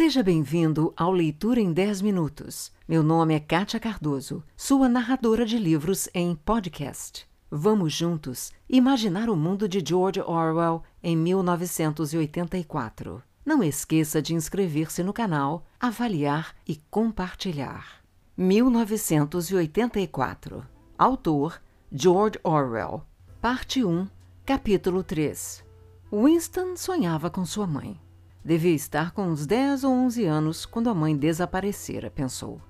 Seja bem-vindo ao Leitura em 10 Minutos. Meu nome é Kátia Cardoso, sua narradora de livros em podcast. Vamos juntos imaginar o mundo de George Orwell em 1984. Não esqueça de inscrever-se no canal, avaliar e compartilhar. 1984. Autor George Orwell. Parte 1, capítulo 3. Winston sonhava com sua mãe. Devia estar com uns 10 ou 11 anos quando a mãe desaparecera, pensou.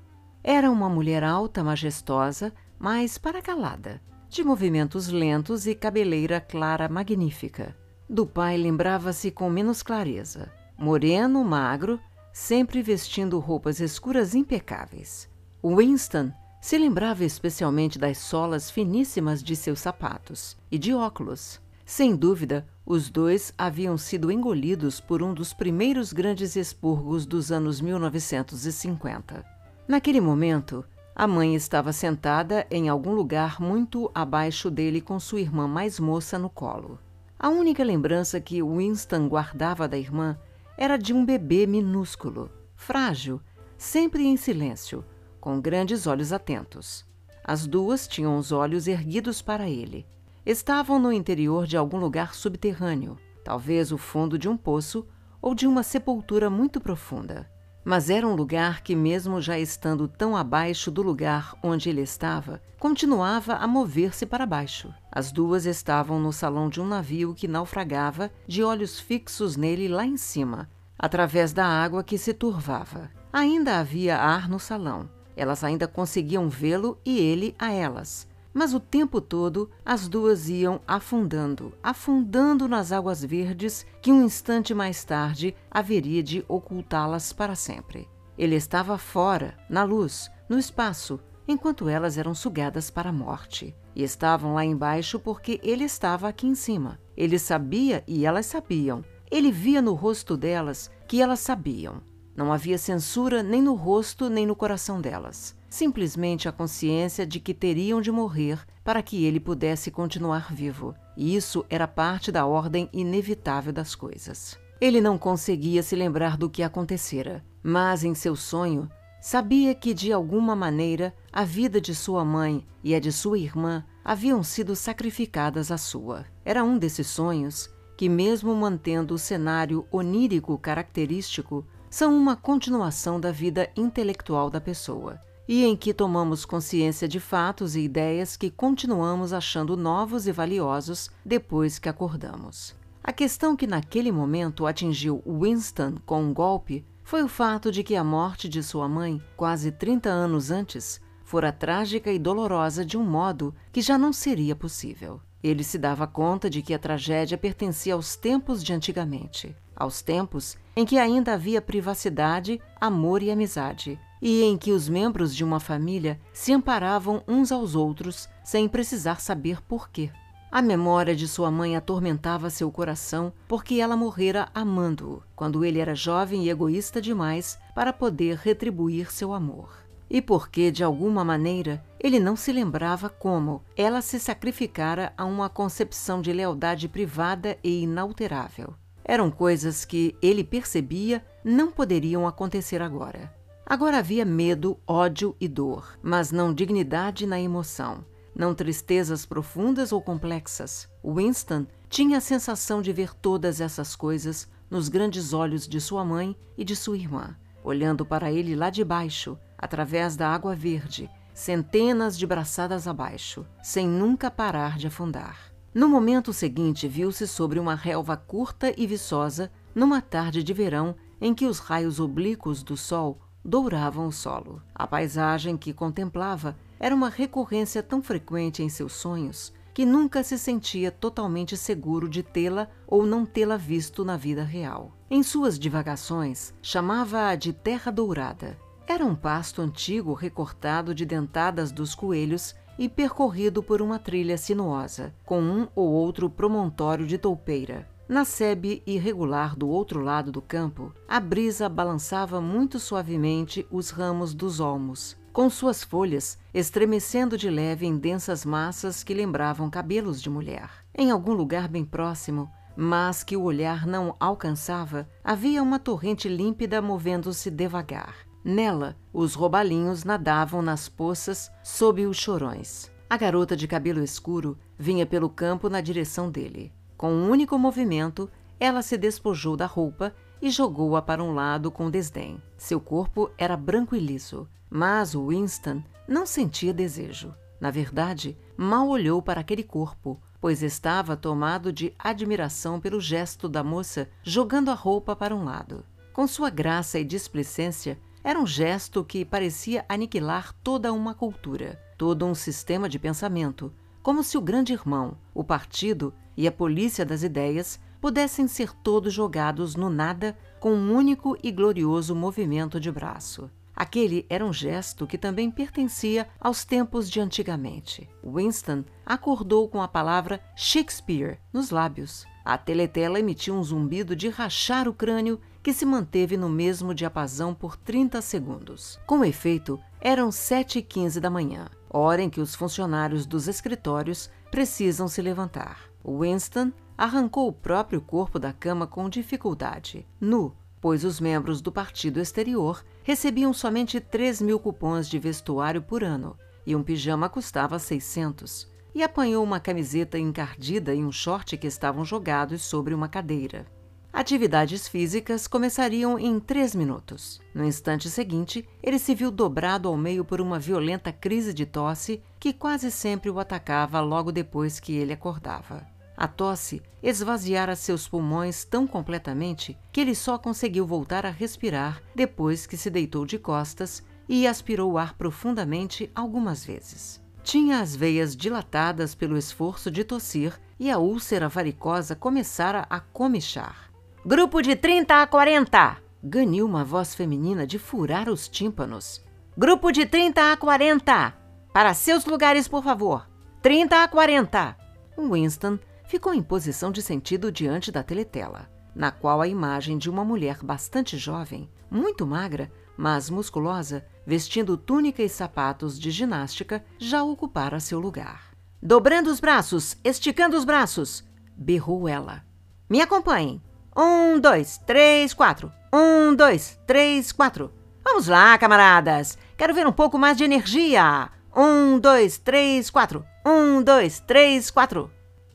Era uma mulher alta, majestosa, mas paracalada, de movimentos lentos e cabeleira clara magnífica. Do pai lembrava-se com menos clareza. Moreno, magro, sempre vestindo roupas escuras impecáveis. Winston se lembrava especialmente das solas finíssimas de seus sapatos e de óculos. Sem dúvida, os dois haviam sido engolidos por um dos primeiros grandes expurgos dos anos 1950. Naquele momento, a mãe estava sentada em algum lugar muito abaixo dele com sua irmã mais moça no colo. A única lembrança que Winston guardava da irmã era de um bebê minúsculo, frágil, sempre em silêncio, com grandes olhos atentos. As duas tinham os olhos erguidos para ele Estavam no interior de algum lugar subterrâneo, talvez o fundo de um poço ou de uma sepultura muito profunda. Mas era um lugar que, mesmo já estando tão abaixo do lugar onde ele estava, continuava a mover-se para baixo. As duas estavam no salão de um navio que naufragava, de olhos fixos nele lá em cima, através da água que se turvava. Ainda havia ar no salão. Elas ainda conseguiam vê-lo e ele a elas. Mas o tempo todo as duas iam afundando, afundando nas águas verdes que um instante mais tarde haveria de ocultá-las para sempre. Ele estava fora, na luz, no espaço, enquanto elas eram sugadas para a morte. E estavam lá embaixo porque ele estava aqui em cima. Ele sabia e elas sabiam. Ele via no rosto delas que elas sabiam. Não havia censura nem no rosto nem no coração delas simplesmente a consciência de que teriam de morrer para que ele pudesse continuar vivo, e isso era parte da ordem inevitável das coisas. Ele não conseguia se lembrar do que acontecera, mas em seu sonho sabia que de alguma maneira a vida de sua mãe e a de sua irmã haviam sido sacrificadas à sua. Era um desses sonhos que, mesmo mantendo o cenário onírico característico, são uma continuação da vida intelectual da pessoa e em que tomamos consciência de fatos e ideias que continuamos achando novos e valiosos depois que acordamos. A questão que naquele momento atingiu Winston com um golpe foi o fato de que a morte de sua mãe, quase 30 anos antes, fora trágica e dolorosa de um modo que já não seria possível. Ele se dava conta de que a tragédia pertencia aos tempos de antigamente, aos tempos em que ainda havia privacidade, amor e amizade, e em que os membros de uma família se amparavam uns aos outros sem precisar saber por quê. A memória de sua mãe atormentava seu coração porque ela morrera amando-o, quando ele era jovem e egoísta demais para poder retribuir seu amor. E porque, de alguma maneira, ele não se lembrava como ela se sacrificara a uma concepção de lealdade privada e inalterável. Eram coisas que ele percebia não poderiam acontecer agora. Agora havia medo, ódio e dor, mas não dignidade na emoção, não tristezas profundas ou complexas. Winston tinha a sensação de ver todas essas coisas nos grandes olhos de sua mãe e de sua irmã, olhando para ele lá de baixo, através da água verde, centenas de braçadas abaixo, sem nunca parar de afundar. No momento seguinte, viu-se sobre uma relva curta e viçosa, numa tarde de verão em que os raios oblíquos do sol douravam o solo. A paisagem que contemplava era uma recorrência tão frequente em seus sonhos que nunca se sentia totalmente seguro de tê-la ou não tê-la visto na vida real. Em suas divagações, chamava-a de Terra Dourada. Era um pasto antigo recortado de dentadas dos coelhos e percorrido por uma trilha sinuosa, com um ou outro promontório de toupeira. Na sebe irregular do outro lado do campo, a brisa balançava muito suavemente os ramos dos olmos, com suas folhas estremecendo de leve em densas massas que lembravam cabelos de mulher. Em algum lugar bem próximo, mas que o olhar não alcançava, havia uma torrente límpida movendo-se devagar. Nela, os robalinhos nadavam nas poças sob os chorões. A garota de cabelo escuro vinha pelo campo na direção dele. Com um único movimento, ela se despojou da roupa e jogou-a para um lado com desdém. Seu corpo era branco e liso, mas Winston não sentia desejo. Na verdade, mal olhou para aquele corpo, pois estava tomado de admiração pelo gesto da moça jogando a roupa para um lado. Com sua graça e displicência, era um gesto que parecia aniquilar toda uma cultura, todo um sistema de pensamento, como se o grande irmão, o partido e a polícia das ideias pudessem ser todos jogados no nada com um único e glorioso movimento de braço. Aquele era um gesto que também pertencia aos tempos de antigamente. Winston acordou com a palavra Shakespeare nos lábios. A teletela emitiu um zumbido de rachar o crânio que se manteve no mesmo diapasão por 30 segundos. Com efeito, eram 7 e 15 da manhã, hora em que os funcionários dos escritórios precisam se levantar. Winston arrancou o próprio corpo da cama com dificuldade, nu, pois os membros do partido exterior recebiam somente 3 mil cupons de vestuário por ano e um pijama custava 600, e apanhou uma camiseta encardida e um short que estavam jogados sobre uma cadeira. Atividades físicas começariam em três minutos. No instante seguinte, ele se viu dobrado ao meio por uma violenta crise de tosse que quase sempre o atacava logo depois que ele acordava. A tosse esvaziara seus pulmões tão completamente que ele só conseguiu voltar a respirar depois que se deitou de costas e aspirou o ar profundamente algumas vezes. Tinha as veias dilatadas pelo esforço de tossir e a úlcera varicosa começara a comichar. Grupo de 30 a 40! Ganiu uma voz feminina de furar os tímpanos. Grupo de 30 a 40! Para seus lugares, por favor! 30 a 40! Winston ficou em posição de sentido diante da teletela, na qual a imagem de uma mulher bastante jovem, muito magra, mas musculosa, vestindo túnica e sapatos de ginástica, já ocupara seu lugar. Dobrando os braços, esticando os braços, berrou ela. Me acompanhem. Um, dois, três, quatro. Um, dois, três, quatro. Vamos lá, camaradas. Quero ver um pouco mais de energia. Um, dois, três, quatro. Um, dois, três, quatro.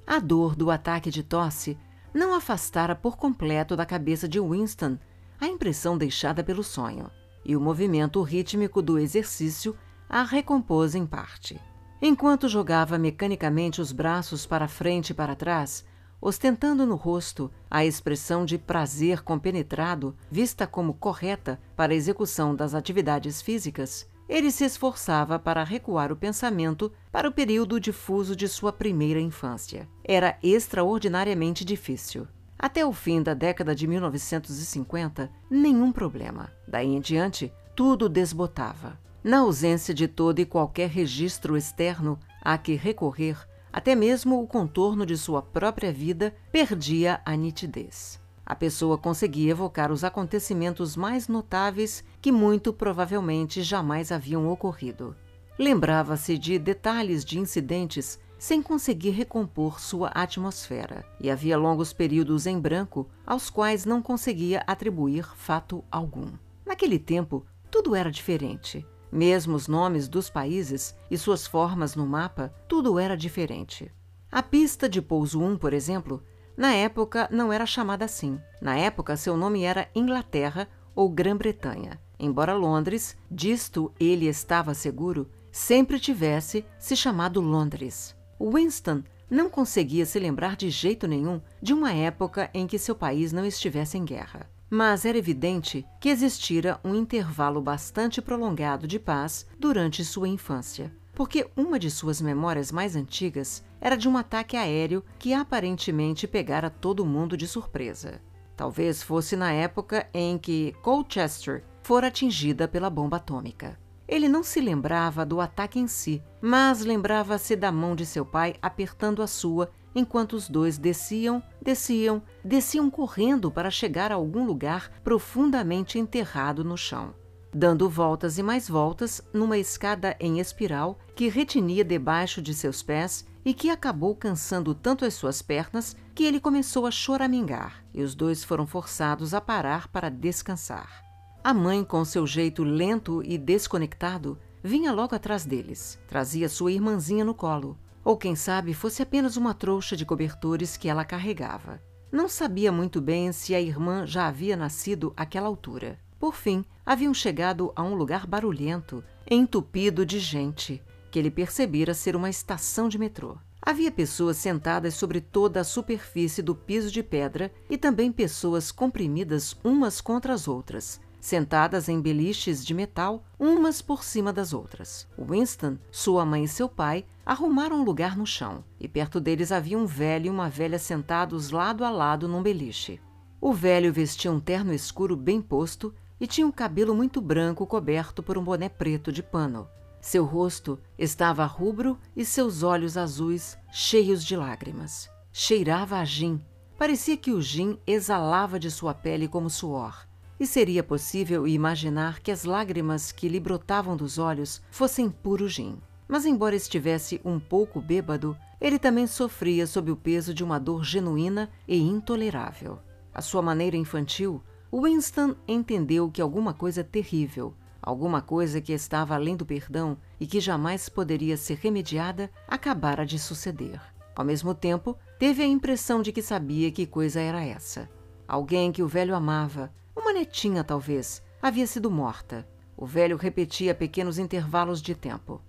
A dor do ataque de tosse não afastara por completo da cabeça de Winston a impressão deixada pelo sonho, e o movimento rítmico do exercício a recompôs em parte. Enquanto jogava mecanicamente os braços para frente e para trás, ostentando no rosto a expressão de prazer compenetrado, vista como correta para a execução das atividades físicas, ele se esforçava para recuar o pensamento para o período difuso de sua primeira infância. Era extraordinariamente difícil. Até o fim da década de 1950, nenhum problema. Daí em diante, tudo desbotava. Na ausência de todo e qualquer registro externo a que recorrer, até mesmo o contorno de sua própria vida perdia a nitidez a pessoa conseguia evocar os acontecimentos mais notáveis que muito provavelmente jamais haviam ocorrido. Lembrava-se de detalhes de incidentes sem conseguir recompor sua atmosfera, e havia longos períodos em branco aos quais não conseguia atribuir fato algum. Naquele tempo, tudo era diferente. Mesmo os nomes dos países e suas formas no mapa, tudo era diferente. A pista de pouso 1, por exemplo, na época, não era chamada assim. Na época, seu nome era Inglaterra ou Grã-Bretanha, embora Londres, disto ele estava seguro, sempre tivesse se chamado Londres. Winston não conseguia se lembrar de jeito nenhum de uma época em que seu país não estivesse em guerra. Mas era evidente que existira um intervalo bastante prolongado de paz durante sua infância porque uma de suas memórias mais antigas era de um ataque aéreo que aparentemente pegara todo mundo de surpresa. Talvez fosse na época em que Colchester fora atingida pela bomba atômica. Ele não se lembrava do ataque em si, mas lembrava-se da mão de seu pai apertando a sua enquanto os dois desciam, desciam, desciam correndo para chegar a algum lugar profundamente enterrado no chão. dando voltas e mais voltas numa escada em espiral que retinia debaixo de seus pés e que acabou cansando tanto as suas pernas que ele começou a choramingar e os dois foram forçados a parar para descansar. A mãe, com seu jeito lento e desconectado, vinha logo atrás deles. Trazia sua irmãzinha no colo, ou quem sabe fosse apenas uma trouxa de cobertores que ela carregava. Não sabia muito bem se a irmã já havia nascido àquela altura. Por fim, haviam chegado a um lugar barulhento, entupido de gente, que ele percebera ser uma estação de metrô. Havia pessoas sentadas sobre toda a superfície do piso de pedra e também pessoas comprimidas umas contra as outras, sentadas em beliches de metal, umas por cima das outras. Winston, sua mãe e seu pai arrumaram um lugar no chão, e perto deles havia um velho e uma velha sentados lado a lado num beliche. O velho vestia um terno escuro bem posto e tinha um cabelo muito branco coberto por um boné preto de pano. Seu rosto estava rubro e seus olhos azuis cheios de lágrimas. Cheirava a gin. Parecia que o gin exalava de sua pele como suor e seria possível imaginar que as lágrimas que lhe brotavam dos olhos fossem puro gin. Mas, embora estivesse um pouco bêbado, ele também sofria sob o peso de uma dor genuína e intolerável. À sua maneira infantil, Winston entendeu que alguma coisa terrível, alguma coisa que estava além do perdão e que jamais poderia ser remediada, acabara de suceder. Ao mesmo tempo, teve a impressão de que sabia que coisa era essa. Alguém que o velho amava, uma netinha, talvez, havia sido morta. O velho repetia a pequenos intervalos de tempo.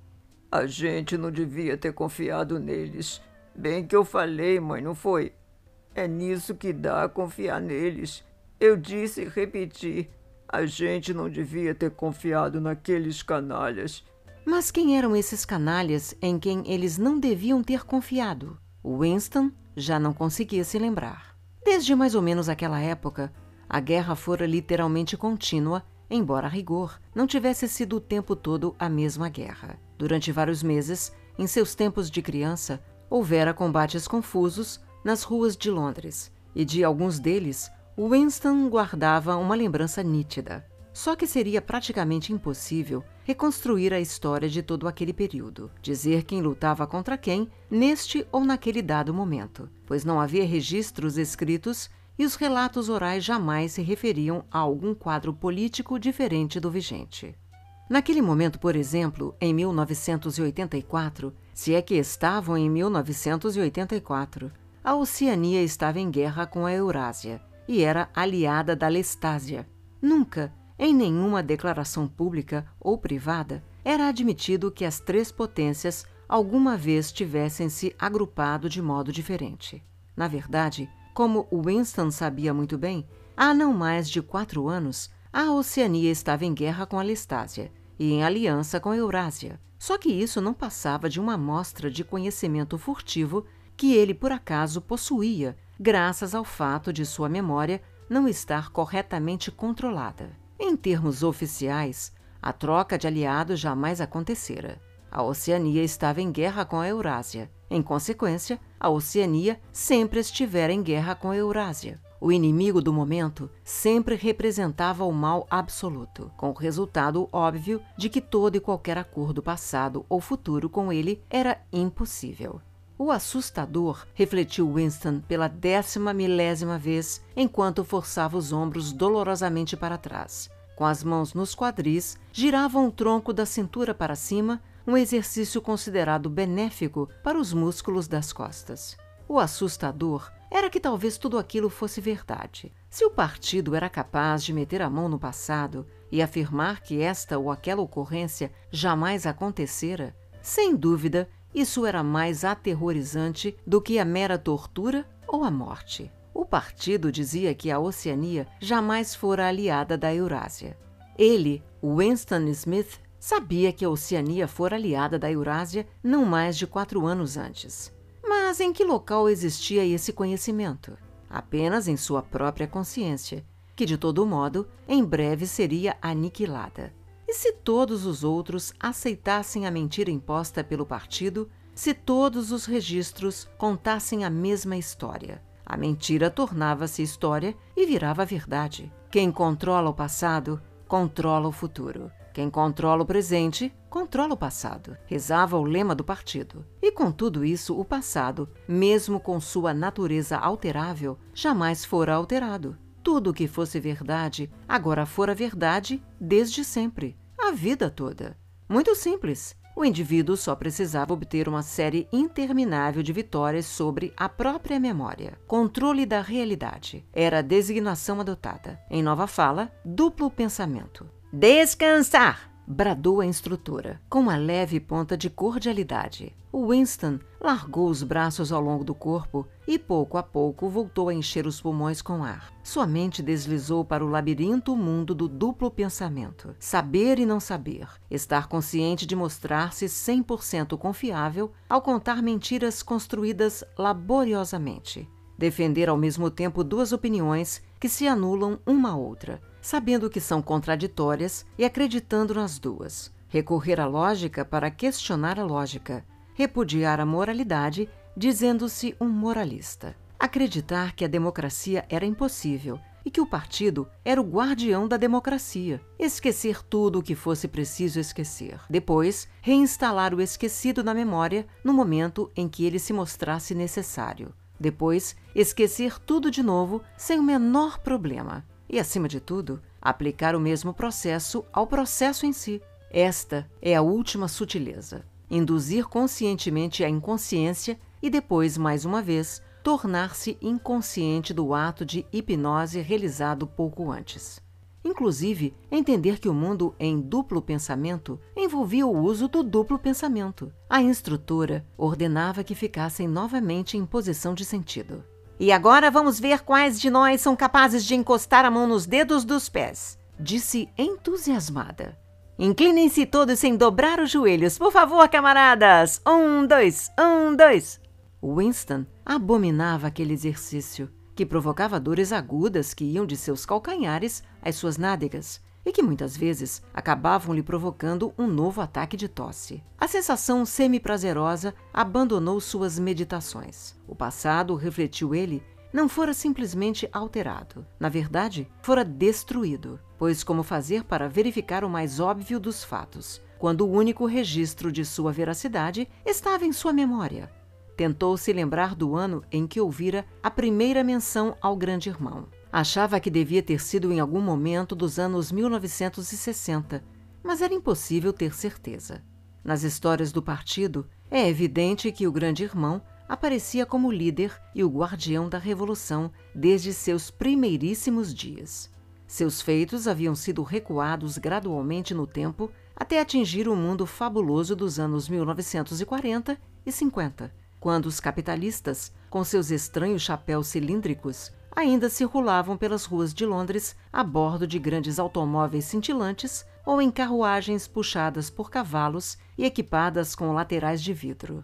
A gente não devia ter confiado neles. Bem que eu falei, mãe, não foi? É nisso que dá confiar neles. Eu disse e repeti. A gente não devia ter confiado naqueles canalhas. Mas quem eram esses canalhas em quem eles não deviam ter confiado? Winston já não conseguia se lembrar. Desde mais ou menos aquela época, a guerra fora literalmente contínua, embora a rigor não tivesse sido o tempo todo a mesma guerra. Durante vários meses, em seus tempos de criança, houvera combates confusos nas ruas de Londres, e de alguns deles, Winston guardava uma lembrança nítida. Só que seria praticamente impossível reconstruir a história de todo aquele período, dizer quem lutava contra quem neste ou naquele dado momento, pois não havia registros escritos e os relatos orais jamais se referiam a algum quadro político diferente do vigente. Naquele momento, por exemplo, em 1984, se é que estavam em 1984, a Oceania estava em guerra com a Eurásia e era aliada da Lestásia. Nunca, em nenhuma declaração pública ou privada, era admitido que as três potências alguma vez tivessem se agrupado de modo diferente. Na verdade, como Winston sabia muito bem, há não mais de quatro anos, a Oceania estava em guerra com a Lestásia e em aliança com a Eurásia. Só que isso não passava de uma amostra de conhecimento furtivo que ele, por acaso, possuía, graças ao fato de sua memória não estar corretamente controlada. Em termos oficiais, a troca de aliados jamais acontecera. A Oceania estava em guerra com a Eurásia. Em consequência, a Oceania sempre estivera em guerra com a Eurásia. O inimigo do momento sempre representava o mal absoluto, com o resultado óbvio de que todo e qualquer acordo passado ou futuro com ele era impossível. O assustador refletiu Winston pela décima milésima vez enquanto forçava os ombros dolorosamente para trás. Com as mãos nos quadris, giravam o tronco da cintura para cima, um exercício considerado benéfico para os músculos das costas. O assustador era que talvez tudo aquilo fosse verdade. Se o partido era capaz de meter a mão no passado e afirmar que esta ou aquela ocorrência jamais acontecera, sem dúvida isso era mais aterrorizante do que a mera tortura ou a morte. O partido dizia que a Oceania jamais fora aliada da Eurásia. Ele, Winston Smith, Sabia que a Oceania fora aliada da Eurásia não mais de quatro anos antes. Mas em que local existia esse conhecimento? Apenas em sua própria consciência, que de todo modo em breve seria aniquilada. E se todos os outros aceitassem a mentira imposta pelo partido, se todos os registros contassem a mesma história? A mentira tornava-se história e virava verdade. Quem controla o passado controla o futuro. Quem controla o presente, controla o passado. Rezava o lema do partido. E com tudo isso, o passado, mesmo com sua natureza alterável, jamais fora alterado. Tudo o que fosse verdade, agora fora verdade desde sempre, a vida toda. Muito simples. O indivíduo só precisava obter uma série interminável de vitórias sobre a própria memória. Controle da realidade era a designação adotada. Em nova fala, duplo pensamento. Descansar! bradou a instrutora, com uma leve ponta de cordialidade. Winston largou os braços ao longo do corpo e, pouco a pouco, voltou a encher os pulmões com ar. Sua mente deslizou para o labirinto mundo do duplo pensamento. Saber e não saber. Estar consciente de mostrar-se 100% confiável ao contar mentiras construídas laboriosamente. Defender ao mesmo tempo duas opiniões que se anulam uma à outra sabendo que são contraditórias e acreditando nas duas. Recorrer à lógica para questionar a lógica. Repudiar a moralidade, dizendo-se um moralista. Acreditar que a democracia era impossível e que o partido era o guardião da democracia. Esquecer tudo o que fosse preciso esquecer. Depois, reinstalar o esquecido na memória no momento em que ele se mostrasse necessário. Depois, esquecer tudo de novo sem o menor problema. E, acima de tudo, aplicar o mesmo processo ao processo em si. Esta é a última sutileza. Induzir conscientemente a inconsciência e depois, mais uma vez, tornar-se inconsciente do ato de hipnose realizado pouco antes. Inclusive, entender que o mundo em duplo pensamento envolvia o uso do duplo pensamento. A instrutora ordenava que ficassem novamente em posição de sentido. E agora vamos ver quais de nós são capazes de encostar a mão nos dedos dos pés, disse entusiasmada. Inclinem-se todos sem dobrar os joelhos, por favor, camaradas! Um, dois, um, dois! Winston abominava aquele exercício, que provocava dores agudas que iam de seus calcanhares às suas nádegas e que muitas vezes acabavam lhe provocando um novo ataque de tosse. A sensação semi-prazerosa abandonou suas meditações. O passado, refletiu ele, não fora simplesmente alterado. Na verdade, fora destruído. Pois como fazer para verificar o mais óbvio dos fatos, quando o único registro de sua veracidade estava em sua memória? Tentou se lembrar do ano em que ouvira a primeira menção ao grande irmão. Achava que devia ter sido em algum momento dos anos 1960, mas era impossível ter certeza. Nas histórias do partido, é evidente que o Grande Irmão aparecia como líder e o guardião da Revolução desde seus primeiríssimos dias. Seus feitos haviam sido recuados gradualmente no tempo até atingir o mundo fabuloso dos anos 1940 e 50, quando os capitalistas, com seus estranhos chapéus cilíndricos, ainda circulavam pelas ruas de Londres a bordo de grandes automóveis cintilantes ou em carruagens puxadas por cavalos e equipadas com laterais de vidro.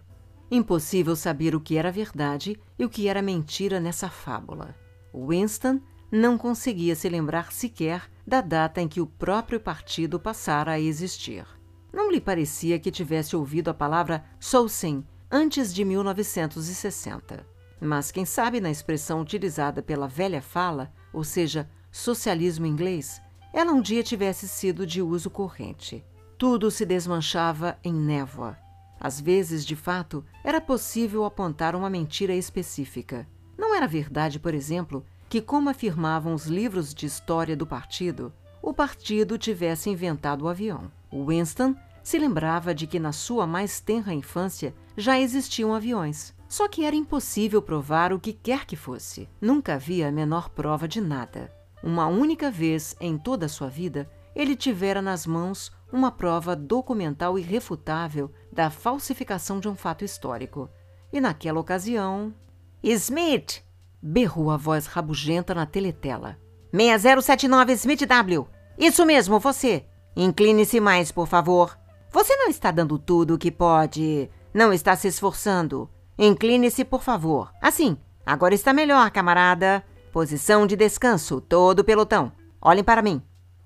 Impossível saber o que era verdade e o que era mentira nessa fábula. Winston não conseguia se lembrar sequer da data em que o próprio partido passara a existir. Não lhe parecia que tivesse ouvido a palavra Solsim antes de 1960. Mas quem sabe na expressão utilizada pela velha fala, ou seja, socialismo inglês, ela um dia tivesse sido de uso corrente. Tudo se desmanchava em névoa. Às vezes, de fato, era possível apontar uma mentira específica. Não era verdade, por exemplo, que, como afirmavam os livros de história do partido, o partido tivesse inventado o avião. Winston se lembrava de que na sua mais tenra infância já existiam aviões. Só que era impossível provar o que quer que fosse. Nunca havia a menor prova de nada. Uma única vez em toda a sua vida, ele tivera nas mãos uma prova documental irrefutável da falsificação de um fato histórico. E naquela ocasião. Smith! berrou a voz rabugenta na teletela. 6079 Smith W. Isso mesmo, você. Incline-se mais, por favor. Você não está dando tudo o que pode. Não está se esforçando. Incline-se, por favor. Assim. Agora está melhor, camarada. Posição de descanso, todo pelotão. Olhem para mim.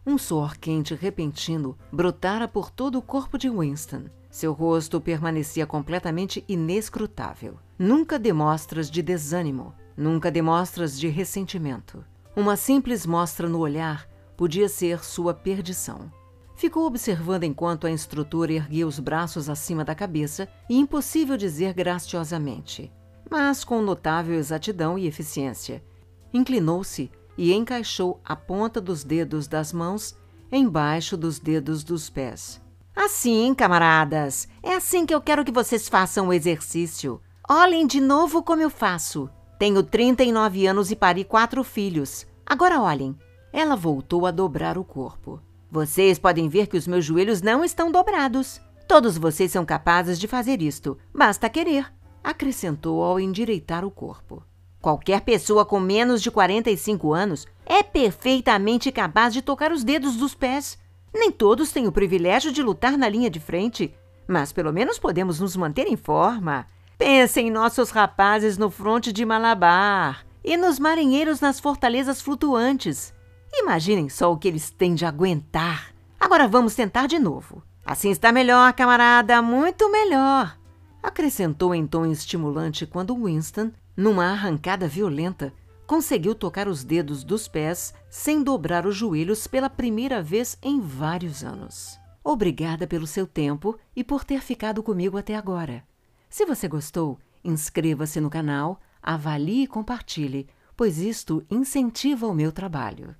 Um suor quente repentino brotara por todo o corpo de Winston. Seu rosto permanecia completamente inescrutável. Nunca demonstras de desânimo, nunca demonstras de ressentimento. Uma simples mostra no olhar podia ser sua perdição. Ficou observando enquanto a instrutora erguia os braços acima da cabeça e impossível dizer graciosamente, mas com notável exatidão e eficiência. Inclinou-se e encaixou a ponta dos dedos das mãos embaixo dos dedos dos pés. Assim, camaradas, é assim que eu quero que vocês façam o exercício. Olhem de novo como eu faço. Tenho 39 anos e pari quatro filhos. Agora olhem. Ela voltou a dobrar o corpo. Vocês podem ver que os meus joelhos não estão dobrados. Todos vocês são capazes de fazer isto. Basta querer. Acrescentou ao endireitar o corpo. Qualquer pessoa com menos de 45 anos é perfeitamente capaz de tocar os dedos dos pés. Nem todos têm o privilégio de lutar na linha de frente, mas pelo menos podemos nos manter em forma. Pensem em nossos rapazes no fronte de Malabar e nos marinheiros nas fortalezas flutuantes. Imaginem só o que eles têm de aguentar. Agora vamos tentar de novo. Assim está melhor, camarada, muito melhor. Acrescentou em tom estimulante quando Winston, numa arrancada violenta, conseguiu tocar os dedos dos pés sem dobrar os joelhos pela primeira vez em vários anos. Obrigada pelo seu tempo e por ter ficado comigo até agora. Se você gostou, inscreva-se no canal, avalie e compartilhe, pois isto incentiva o meu trabalho.